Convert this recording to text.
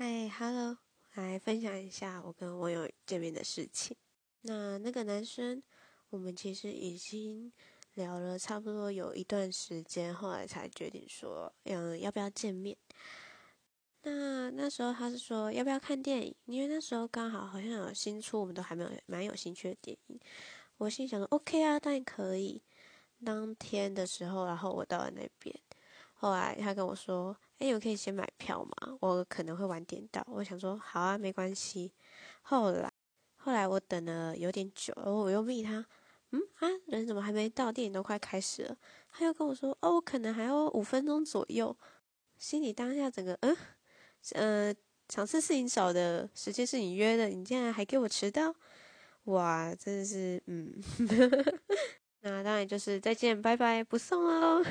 嗨，Hello，来分享一下我跟网友见面的事情。那那个男生，我们其实已经聊了差不多有一段时间，后来才决定说，嗯，要不要见面？那那时候他是说要不要看电影，因为那时候刚好好像有新出，我们都还没有蛮有兴趣的电影。我心想说 OK 啊，当然可以。当天的时候，然后我到了那边，后来他跟我说。哎，我可以先买票吗？我可能会晚点到。我想说，好啊，没关系。后来，后来我等了有点久，然后我又密他，嗯啊，人怎么还没到？电影都快开始了。他又跟我说，哦，我可能还要五分钟左右。心里当下整个，嗯，呃，场次是你找的，时间是你约的，你竟然还给我迟到，哇，真的是，嗯，那当然就是再见，拜拜，不送喽。